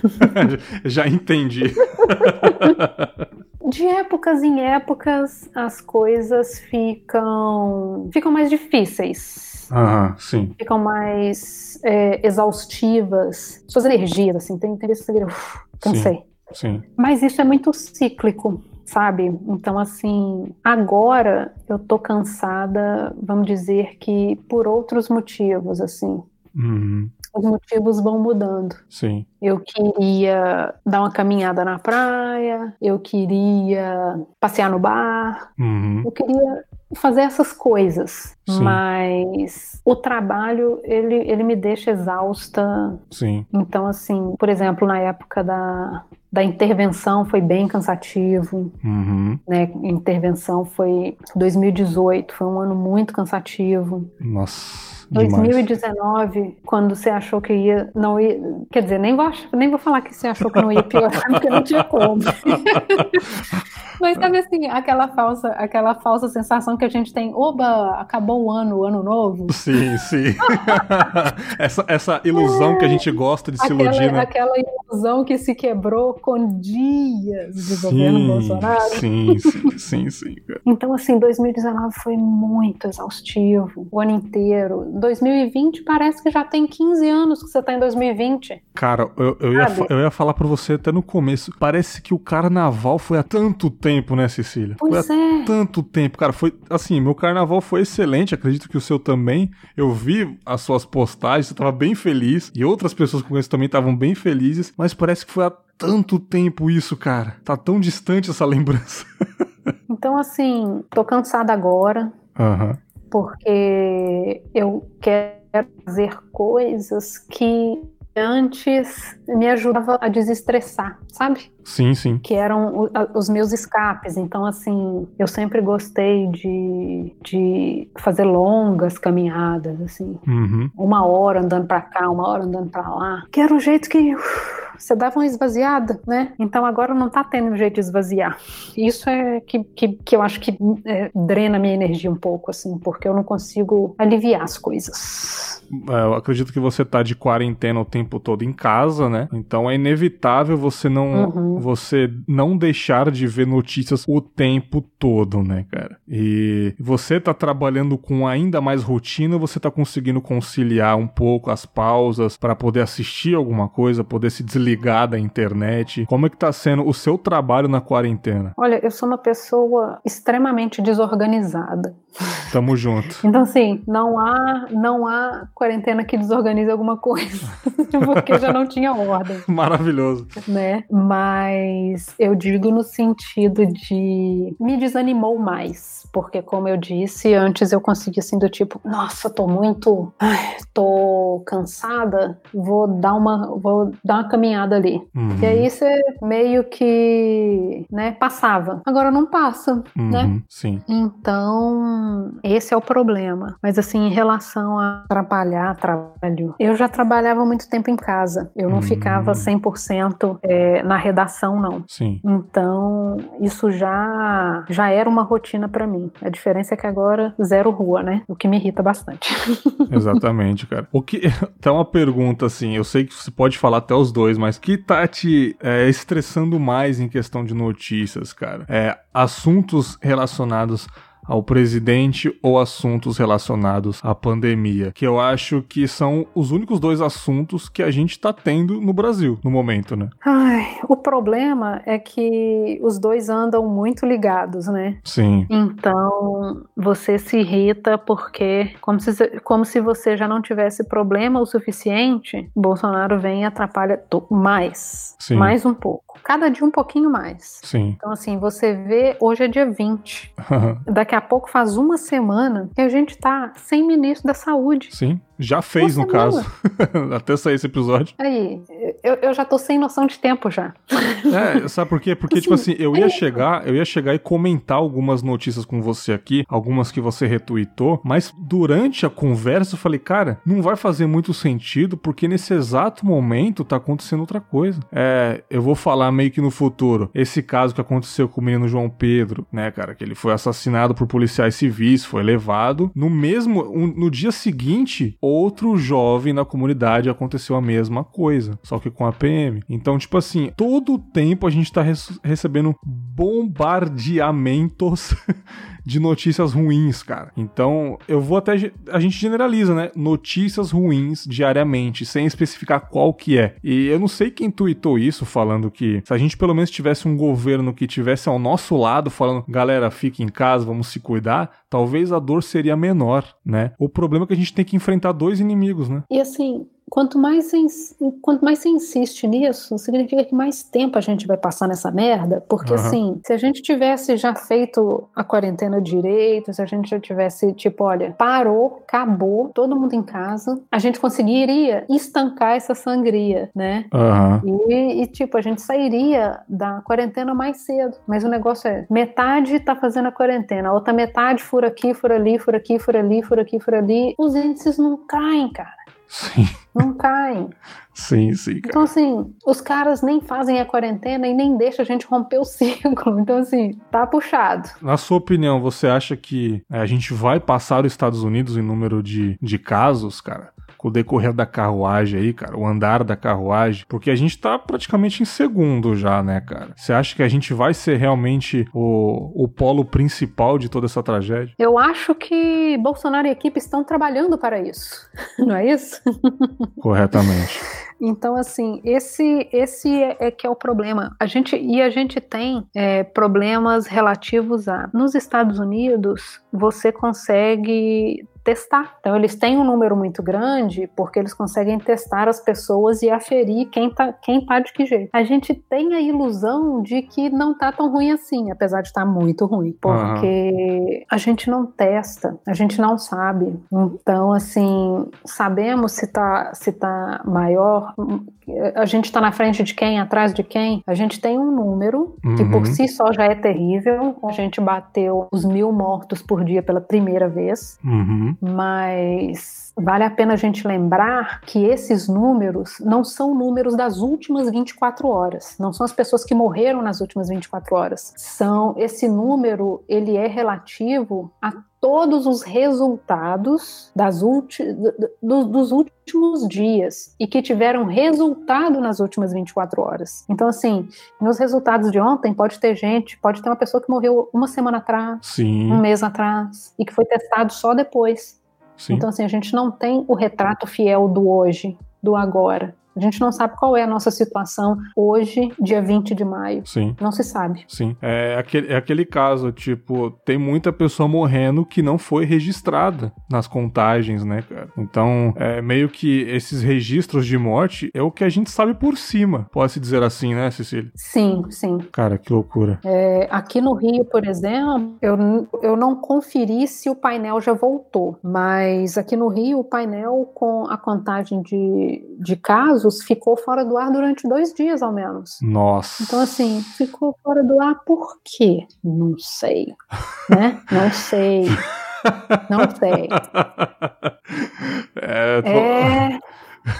*laughs* Já entendi. *laughs* de épocas em épocas as coisas ficam ficam mais difíceis. Ah, sim. Ficam mais é, exaustivas. Suas energias, assim, tem, que você uf, cansei. Sim, sim. Mas isso é muito cíclico, sabe? Então, assim, agora eu tô cansada, vamos dizer que por outros motivos, assim. Uhum os motivos vão mudando. Sim. Eu queria dar uma caminhada na praia, eu queria passear no bar, uhum. eu queria fazer essas coisas, Sim. mas o trabalho ele, ele me deixa exausta. Sim. Então assim, por exemplo, na época da da intervenção foi bem cansativo, uhum. né? Intervenção foi 2018, foi um ano muito cansativo. Nossa. 2019, quando você achou que ia, não ia, quer dizer, nem vou, nem vou falar que você achou que não ia piorar, *laughs* porque não tinha como. *laughs* Mas sabe assim, aquela falsa, aquela falsa sensação que a gente tem, oba, acabou o ano, o ano novo. Sim, sim. *laughs* essa, essa ilusão é, que a gente gosta de se aquela, iludir, né? Aquela ilusão que se quebrou com dias de sim, governo Bolsonaro. Sim, sim, sim, sim. Então, assim, 2019 foi muito exaustivo, o ano inteiro. 2020 parece que já tem 15 anos que você tá em 2020. Cara, eu, eu, ia, eu ia falar pra você até no começo, parece que o carnaval foi há tanto tempo né, Cecília? Pois foi é. tanto tempo, cara. Foi assim, meu carnaval foi excelente, acredito que o seu também. Eu vi as suas postagens, você tava bem feliz. E outras pessoas que conheço também estavam bem felizes, mas parece que foi há tanto tempo isso, cara. Tá tão distante essa *laughs* lembrança. então, assim, tô cansada agora. Uhum. Porque eu quero fazer coisas que antes me ajudava a desestressar, sabe? Sim, sim. Que eram os meus escapes. Então, assim, eu sempre gostei de, de fazer longas caminhadas, assim. Uhum. Uma hora andando para cá, uma hora andando para lá. Que era um jeito que uf, você dava uma esvaziada, né? Então agora não tá tendo jeito de esvaziar. Isso é que, que, que eu acho que é, drena minha energia um pouco, assim, porque eu não consigo aliviar as coisas. É, eu acredito que você tá de quarentena o tempo todo em casa, né? Então é inevitável você não. Uhum você não deixar de ver notícias o tempo todo, né, cara? E você tá trabalhando com ainda mais rotina, você tá conseguindo conciliar um pouco as pausas para poder assistir alguma coisa, poder se desligar da internet. Como é que tá sendo o seu trabalho na quarentena? Olha, eu sou uma pessoa extremamente desorganizada. Tamo junto. *laughs* Então, assim, não há, não há quarentena que desorganize alguma coisa, *laughs* porque já não tinha ordem. Maravilhoso. Né? Mas eu digo no sentido de me desanimou mais, porque como eu disse, antes eu conseguia assim do tipo, nossa, tô muito, ai, tô cansada, vou dar uma, vou dar uma caminhada ali. Uhum. E aí você meio que, né, passava. Agora não passa, uhum, né? Sim. Então, esse é o problema. Mas assim, em relação a trabalhar, trabalho, eu já trabalhava muito tempo em casa. Eu não uhum. ficava 100% é, na redação, não. Sim. Então, isso já já era uma rotina para mim. A diferença é que agora zero rua, né? O que me irrita bastante. *laughs* Exatamente, cara. O que *laughs* tá uma pergunta assim, eu sei que você pode falar até os dois, mas que tá te é, estressando mais em questão de notícias, cara? É assuntos relacionados ao presidente ou assuntos relacionados à pandemia, que eu acho que são os únicos dois assuntos que a gente está tendo no Brasil no momento, né? Ai, o problema é que os dois andam muito ligados, né? Sim. Então você se irrita porque, como se, como se você já não tivesse problema o suficiente, Bolsonaro vem e atrapalha mais. Sim. Mais um pouco. Cada dia um pouquinho mais. Sim. Então, assim, você vê, hoje é dia 20. Daqui *laughs* a pouco faz uma semana que a gente tá sem ministro da saúde. Sim. Já fez, no caso. *laughs* Até sair esse episódio. Aí, eu, eu já tô sem noção de tempo já. É, sabe por quê? Porque, tipo assim, tipo assim, eu ia é... chegar, eu ia chegar e comentar algumas notícias com você aqui, algumas que você retweetou, mas durante a conversa eu falei, cara, não vai fazer muito sentido, porque nesse exato momento tá acontecendo outra coisa. É, eu vou falar meio que no futuro. Esse caso que aconteceu com o menino João Pedro, né, cara, que ele foi assassinado por policiais civis, foi levado. No mesmo, um, no dia seguinte, outro jovem na comunidade aconteceu a mesma coisa, só que com a PM. Então, tipo assim, todo o tempo a gente tá recebendo bombardeamentos *laughs* de notícias ruins, cara. Então, eu vou até. A gente generaliza, né? Notícias ruins diariamente, sem especificar qual que é. E eu não sei quem tweetou isso, falando que se a gente pelo menos tivesse um governo que tivesse ao nosso lado, falando, galera, fique em casa, vamos se cuidar, talvez a dor seria menor, né? O problema é que a gente tem que enfrentar dois inimigos, né? E assim, quanto mais, você, quanto mais você insiste nisso, significa que mais tempo a gente vai passar nessa merda, porque uhum. assim, se a gente tivesse já feito a quarentena direito, se a gente já tivesse, tipo, olha, parou, acabou, todo mundo em casa, a gente conseguiria estancar essa sangria, né? Uhum. E, e, tipo, a gente sairia da quarentena mais cedo, mas o negócio é, metade tá fazendo a quarentena, a outra metade fura aqui, fura ali, fura aqui, fura ali, fura aqui, fura ali, os índices não caem, cara. Sim. Não caem. Sim, sim. Cara. Então, assim, os caras nem fazem a quarentena e nem deixam a gente romper o *laughs* ciclo. Então, assim, tá puxado. Na sua opinião, você acha que é, a gente vai passar os Estados Unidos em número de, de casos, cara? com o decorrer da carruagem aí, cara, o andar da carruagem, porque a gente tá praticamente em segundo já, né, cara? Você acha que a gente vai ser realmente o, o polo principal de toda essa tragédia? Eu acho que Bolsonaro e a equipe estão trabalhando para isso, *laughs* não é isso? *laughs* Corretamente. Então, assim, esse esse é, é, que é o problema. A gente e a gente tem é, problemas relativos a. Nos Estados Unidos, você consegue testar. Então, eles têm um número muito grande porque eles conseguem testar as pessoas e aferir quem tá, quem tá de que jeito. A gente tem a ilusão de que não tá tão ruim assim, apesar de estar tá muito ruim, porque uhum. a gente não testa, a gente não sabe. Então, assim, sabemos se tá, se tá maior, a gente está na frente de quem, atrás de quem, a gente tem um número uhum. que por uhum. si só já é terrível. A gente bateu os mil mortos por dia pela primeira vez, uhum. Mas vale a pena a gente lembrar que esses números não são números das últimas 24 horas, não são as pessoas que morreram nas últimas 24 horas. São esse número, ele é relativo a todos os resultados das do, dos últimos dias e que tiveram resultado nas últimas 24 horas. Então, assim, nos resultados de ontem pode ter gente, pode ter uma pessoa que morreu uma semana atrás, Sim. um mês atrás, e que foi testado só depois. Sim. Então, assim, a gente não tem o retrato fiel do hoje, do agora. A gente não sabe qual é a nossa situação hoje, dia 20 de maio. Sim. Não se sabe. Sim. É aquele, é aquele caso, tipo, tem muita pessoa morrendo que não foi registrada nas contagens, né, cara? Então, é meio que esses registros de morte é o que a gente sabe por cima, pode-se dizer assim, né, Cecília? Sim, sim. Cara, que loucura. É, aqui no Rio, por exemplo, eu, eu não conferi se o painel já voltou, mas aqui no Rio, o painel com a contagem de, de casos ficou fora do ar durante dois dias, ao menos. Nossa. Então, assim, ficou fora do ar por quê? Não sei. né? Não sei. *laughs* Não sei. É, tô... É.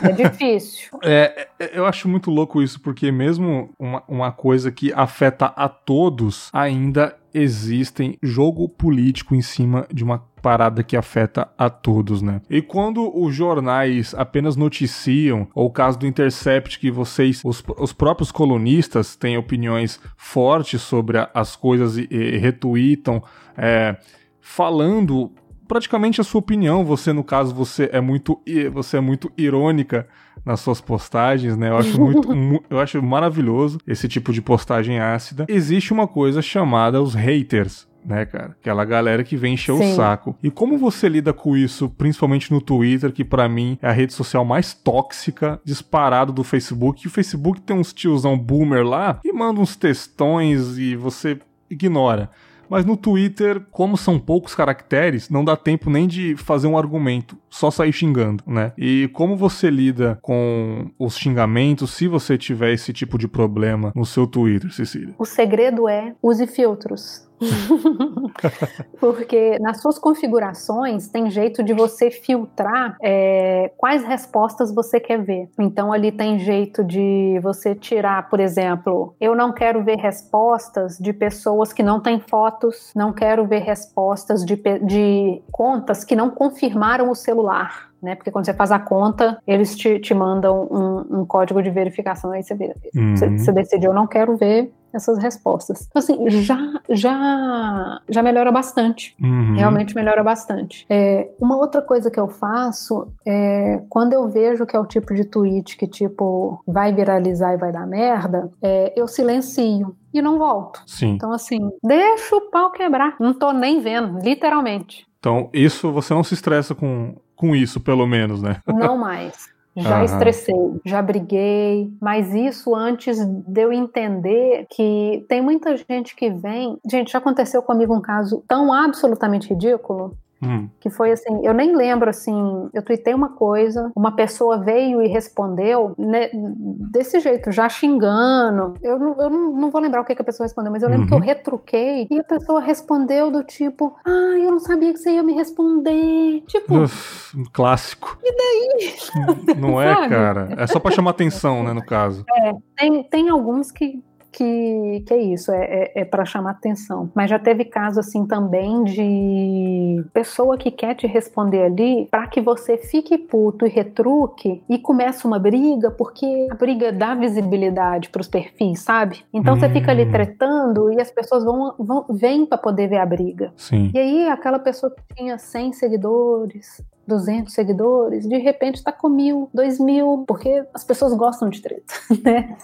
É difícil. *laughs* É, é, eu acho muito louco isso, porque mesmo uma, uma coisa que afeta a todos, ainda existem jogo político em cima de uma parada que afeta a todos, né? E quando os jornais apenas noticiam, ou o caso do Intercept, que vocês, os, os próprios colunistas, têm opiniões fortes sobre a, as coisas e, e retweetam, é, falando praticamente a sua opinião. Você, no caso, você é muito, você é muito irônica nas suas postagens, né? Eu acho muito, *laughs* eu acho maravilhoso esse tipo de postagem ácida. Existe uma coisa chamada os haters, né, cara? Aquela galera que vem encher Sim. o saco. E como você lida com isso, principalmente no Twitter, que para mim é a rede social mais tóxica, disparado do Facebook. E o Facebook tem uns tiozão boomer lá que manda uns textões e você ignora. Mas no Twitter, como são poucos caracteres, não dá tempo nem de fazer um argumento, só sair xingando, né? E como você lida com os xingamentos se você tiver esse tipo de problema no seu Twitter, Cecília? O segredo é use filtros. *laughs* Porque nas suas configurações tem jeito de você filtrar é, quais respostas você quer ver. Então ali tem jeito de você tirar, por exemplo, eu não quero ver respostas de pessoas que não têm fotos, não quero ver respostas de, de contas que não confirmaram o celular né? Porque quando você faz a conta, eles te, te mandam um, um código de verificação, aí você, vê, uhum. você, você decidiu, eu não quero ver essas respostas. Então, assim, já, já, já melhora bastante. Uhum. Realmente melhora bastante. É, uma outra coisa que eu faço é quando eu vejo que é o tipo de tweet que, tipo, vai viralizar e vai dar merda, é, eu silencio e não volto. Sim. Então, assim, deixa o pau quebrar. Não tô nem vendo, literalmente. Então, isso você não se estressa com com isso, pelo menos, né? Não mais. Já uhum. estressei, já briguei, mas isso antes de eu entender que tem muita gente que vem. Gente, já aconteceu comigo um caso tão absolutamente ridículo Hum. Que foi assim, eu nem lembro assim, eu tuitei uma coisa, uma pessoa veio e respondeu né, desse jeito, já xingando. Eu, não, eu não, não vou lembrar o que, que, a pessoa respondeu, mas eu lembro uhum. que eu uhum. retruquei e a pessoa respondeu do tipo, ah, eu não sabia que você ia me responder. Tipo. Uf, clássico. E daí? Não é, *laughs* cara? É só pra chamar atenção, né, no caso. É, tem, tem alguns que que, que é isso, é, é, é para chamar atenção. Mas já teve caso assim também de pessoa que quer te responder ali para que você fique puto e retruque e começa uma briga, porque a briga dá visibilidade para os perfis, sabe? Então hum. você fica ali hum. tretando e as pessoas vão, vão vêm para poder ver a briga. Sim. E aí aquela pessoa que tinha 100 seguidores, 200 seguidores, de repente está com mil, dois mil, porque as pessoas gostam de treta, *laughs* né?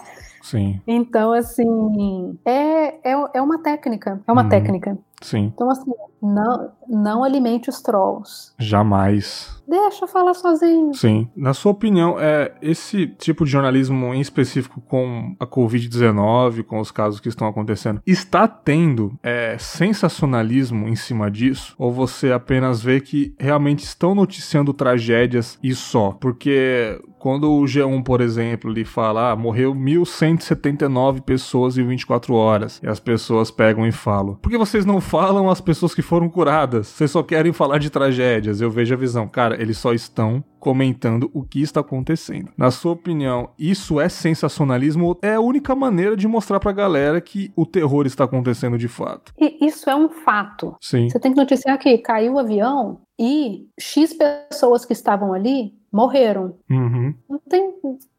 Sim. Então, assim, é, é, é uma técnica. É uma uhum. técnica. Sim. Então, assim, não, não alimente os trolls. Jamais. Deixa eu falar sozinho. Sim. Na sua opinião, é esse tipo de jornalismo em específico com a Covid-19, com os casos que estão acontecendo, está tendo é, sensacionalismo em cima disso? Ou você apenas vê que realmente estão noticiando tragédias e só? Porque quando o G1, por exemplo, lhe fala, ah, morreu 1.179 pessoas em 24 horas, e as pessoas pegam e falam, por que vocês não falam as pessoas que foram curadas? Vocês só querem falar de tragédias. Eu vejo a visão. Cara, eles só estão comentando o que está acontecendo. Na sua opinião, isso é sensacionalismo? É a única maneira de mostrar pra galera que o terror está acontecendo de fato. E isso é um fato. Sim. Você tem que noticiar que caiu o avião e X pessoas que estavam ali morreram. Uhum. Não tem.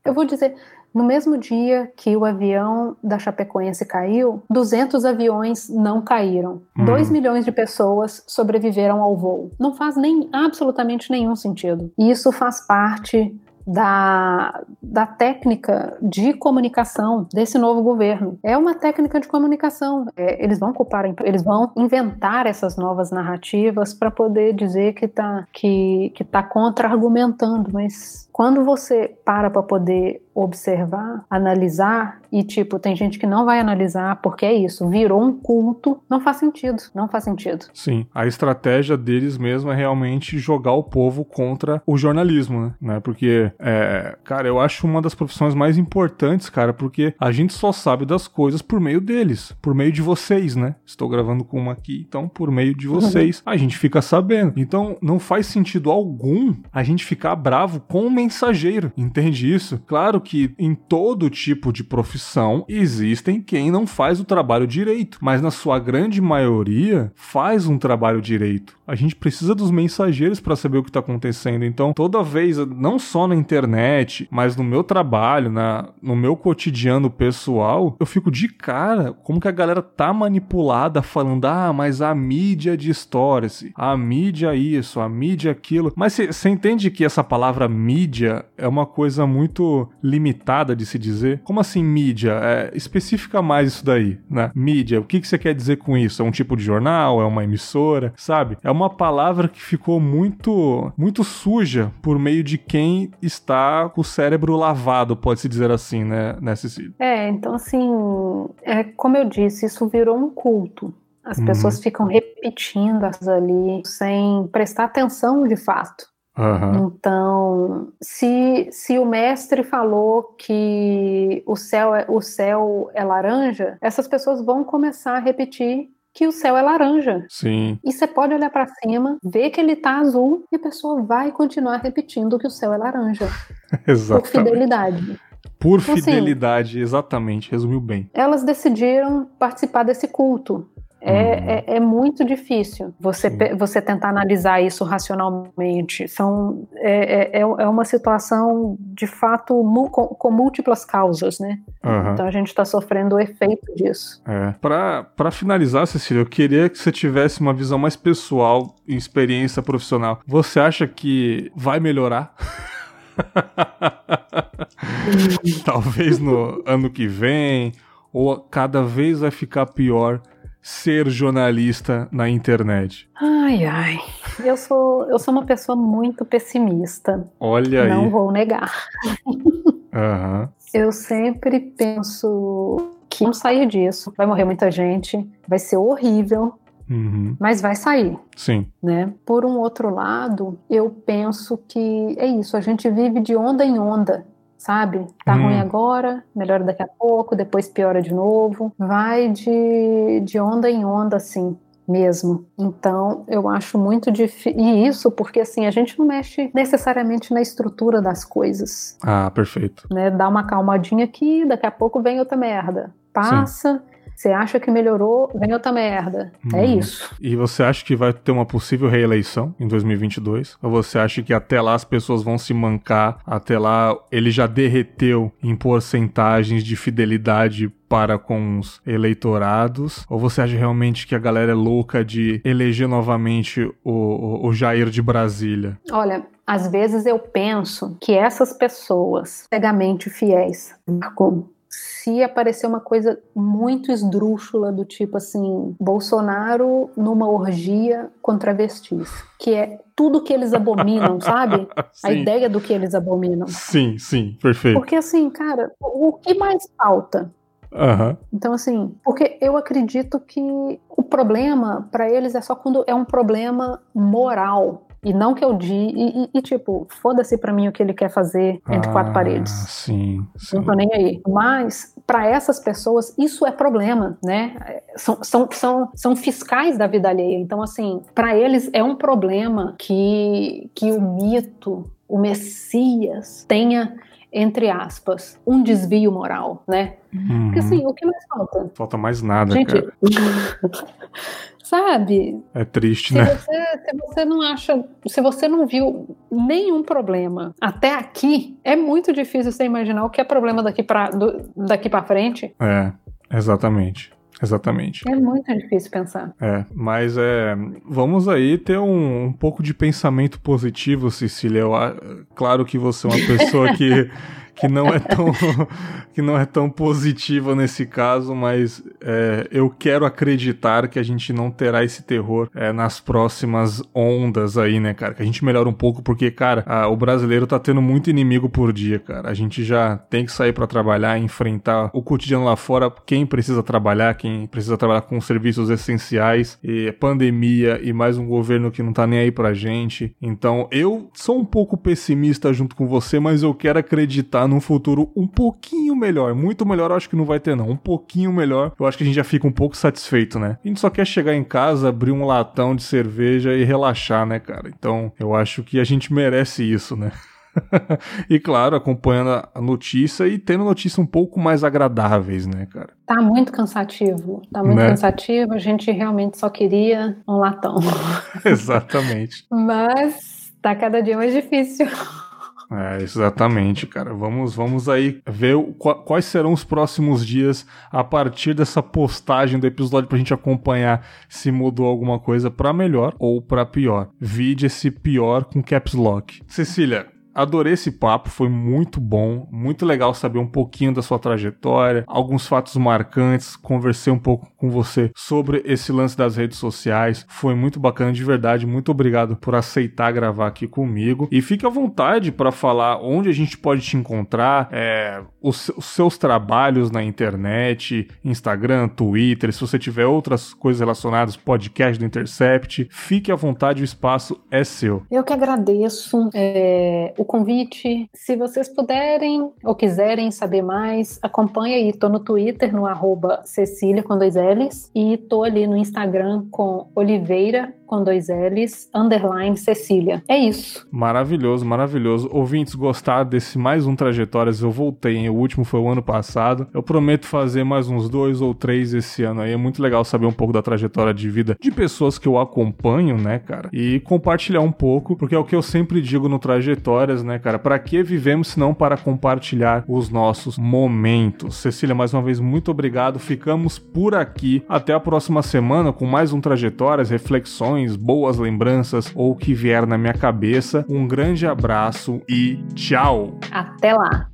Eu vou dizer, no mesmo dia que o avião da Chapecoense caiu, 200 aviões não caíram. Hum. 2 milhões de pessoas sobreviveram ao voo. Não faz nem absolutamente nenhum sentido. E isso faz parte da, da técnica de comunicação desse novo governo. É uma técnica de comunicação. É, eles vão ocupar, eles vão inventar essas novas narrativas para poder dizer que está que, que tá contra-argumentando, mas quando você para para poder observar, analisar e tipo, tem gente que não vai analisar porque é isso, virou um culto, não faz sentido, não faz sentido. Sim, a estratégia deles mesmo é realmente jogar o povo contra o jornalismo, né? né? Porque, é, cara, eu acho uma das profissões mais importantes, cara, porque a gente só sabe das coisas por meio deles, por meio de vocês, né? Estou gravando com uma aqui, então por meio de vocês a gente fica sabendo. Então não faz sentido algum a gente ficar bravo com o mensageiro, entende isso? Claro que em todo tipo de profissão existem quem não faz o trabalho direito, mas na sua grande maioria faz um trabalho direito. A gente precisa dos mensageiros para saber o que está acontecendo. Então, toda vez, não só na internet, mas no meu trabalho, na, no meu cotidiano pessoal, eu fico de cara como que a galera tá manipulada falando: ah, mas a mídia distorce, a mídia isso, a mídia aquilo. Mas você entende que essa palavra mídia é uma coisa muito limitada de se dizer? Como assim mídia? É, especifica mais isso daí, né? Mídia, o que você quer dizer com isso? É um tipo de jornal? É uma emissora? Sabe? É uma palavra que ficou muito, muito suja por meio de quem está com o cérebro lavado, pode-se dizer assim, né, né Cecília? É, então assim, é, como eu disse, isso virou um culto. As uhum. pessoas ficam repetindo as ali sem prestar atenção de fato. Uhum. Então, se, se o mestre falou que o céu, é, o céu é laranja, essas pessoas vão começar a repetir que o céu é laranja. Sim. E você pode olhar para cima, ver que ele tá azul e a pessoa vai continuar repetindo que o céu é laranja. *laughs* Exatamente. Por fidelidade. Por então, assim, fidelidade, assim, exatamente, resumiu bem. Elas decidiram participar desse culto. É, uhum. é, é, muito difícil você, você tentar analisar isso racionalmente. São, é, é, é, é uma situação, de fato, com, com múltiplas causas, né? Uhum. Então a gente está sofrendo o efeito disso. É. Para finalizar, Cecília, eu queria que você tivesse uma visão mais pessoal e experiência profissional. Você acha que vai melhorar? *laughs* Talvez no ano que vem, ou cada vez vai ficar pior ser jornalista na internet? Ai, ai. Eu sou, eu sou uma pessoa muito pessimista. Olha Não aí. Não vou negar. Uhum. Eu sempre penso que vamos sair disso. Vai morrer muita gente, vai ser horrível. Uhum. Mas vai sair. Sim. Né? Por um outro lado, eu penso que é isso, a gente vive de onda em onda sabe? Tá hum. ruim agora, melhora daqui a pouco, depois piora de novo. Vai de, de onda em onda, assim, mesmo. Então, eu acho muito difícil. E isso porque, assim, a gente não mexe necessariamente na estrutura das coisas. Ah, perfeito. Né? Dá uma calmadinha aqui, daqui a pouco vem outra merda. Passa. Sim você acha que melhorou, vem outra merda. Hum. É isso. E você acha que vai ter uma possível reeleição em 2022? Ou você acha que até lá as pessoas vão se mancar? Até lá ele já derreteu em porcentagens de fidelidade para com os eleitorados? Ou você acha realmente que a galera é louca de eleger novamente o, o, o Jair de Brasília? Olha, às vezes eu penso que essas pessoas cegamente fiéis, Marco, se aparecer uma coisa muito esdrúxula do tipo assim, Bolsonaro numa orgia com travestis, que é tudo que eles abominam, *laughs* sabe? a ideia do que eles abominam. Sim, sim, perfeito. Porque assim, cara, o que mais falta? Uhum. Então, assim, porque eu acredito que o problema para eles é só quando é um problema moral. E não que eu diga. E, e, e, tipo, foda-se pra mim o que ele quer fazer entre ah, quatro paredes. Sim, sim. Não tô nem aí. Mas, para essas pessoas, isso é problema, né? São, são, são, são fiscais da vida alheia. Então, assim, para eles é um problema que, que o mito, o Messias, tenha entre aspas, um desvio moral, né? Uhum. Porque assim, o que mais falta? Falta mais nada, Gente, cara. *laughs* Sabe? É triste, se né? Você, se você não acha, se você não viu nenhum problema até aqui, é muito difícil você imaginar o que é problema daqui para daqui para frente. É, exatamente. Exatamente. É muito difícil pensar. É, mas é, vamos aí ter um, um pouco de pensamento positivo, Cecília. Eu, claro que você é uma pessoa que *laughs* que não é tão, *laughs* que não é tão positiva nesse caso, mas é, eu quero acreditar que a gente não terá esse terror é, nas próximas ondas aí, né, cara? Que a gente melhora um pouco, porque, cara, a, o brasileiro tá tendo muito inimigo por dia, cara. A gente já tem que sair para trabalhar, enfrentar o cotidiano lá fora, quem precisa trabalhar, quem precisa trabalhar com serviços essenciais, e pandemia e mais um governo que não tá nem aí pra gente. Então, eu sou um pouco pessimista junto com você, mas eu quero acreditar num futuro um pouquinho melhor. Muito melhor, eu acho que não vai ter, não. Um pouquinho melhor, eu acho que a gente já fica um pouco satisfeito, né? A gente só quer chegar em casa, abrir um latão de cerveja e relaxar, né, cara? Então, eu acho que a gente merece isso, né? *laughs* e claro, acompanhando a notícia e tendo notícias um pouco mais agradáveis, né, cara? Tá muito cansativo, tá muito né? cansativo. A gente realmente só queria um latão. *laughs* Exatamente. Mas tá cada dia mais difícil. É, exatamente, cara. Vamos, vamos aí ver o, quais serão os próximos dias a partir dessa postagem do episódio pra gente acompanhar se mudou alguma coisa para melhor ou para pior. Vide esse pior com caps lock. Cecília, adorei esse papo, foi muito bom, muito legal saber um pouquinho da sua trajetória, alguns fatos marcantes, conversei um pouco com você sobre esse lance das redes sociais, foi muito bacana de verdade, muito obrigado por aceitar gravar aqui comigo e fique à vontade para falar onde a gente pode te encontrar, é, os, os, seus trabalhos na internet, Instagram, Twitter, se você tiver outras coisas relacionadas, podcast do Intercept, fique à vontade, o espaço é seu. Eu que agradeço é, o convite. Se vocês puderem ou quiserem saber mais, acompanhe aí. Tô no Twitter, no arroba Cecília com dois E tô ali no Instagram com Oliveira com dois L's, underline Cecília. É isso. Maravilhoso, maravilhoso. Ouvintes, gostaram desse mais um Trajetórias? Eu voltei, hein? O último foi o ano passado. Eu prometo fazer mais uns dois ou três esse ano aí. É muito legal saber um pouco da trajetória de vida de pessoas que eu acompanho, né, cara? E compartilhar um pouco, porque é o que eu sempre digo no Trajetórias, né, cara? Para que vivemos se não para compartilhar os nossos momentos? Cecília, mais uma vez, muito obrigado. Ficamos por aqui. Até a próxima semana com mais um Trajetórias, boas lembranças ou o que vier na minha cabeça. Um grande abraço e tchau! Até lá!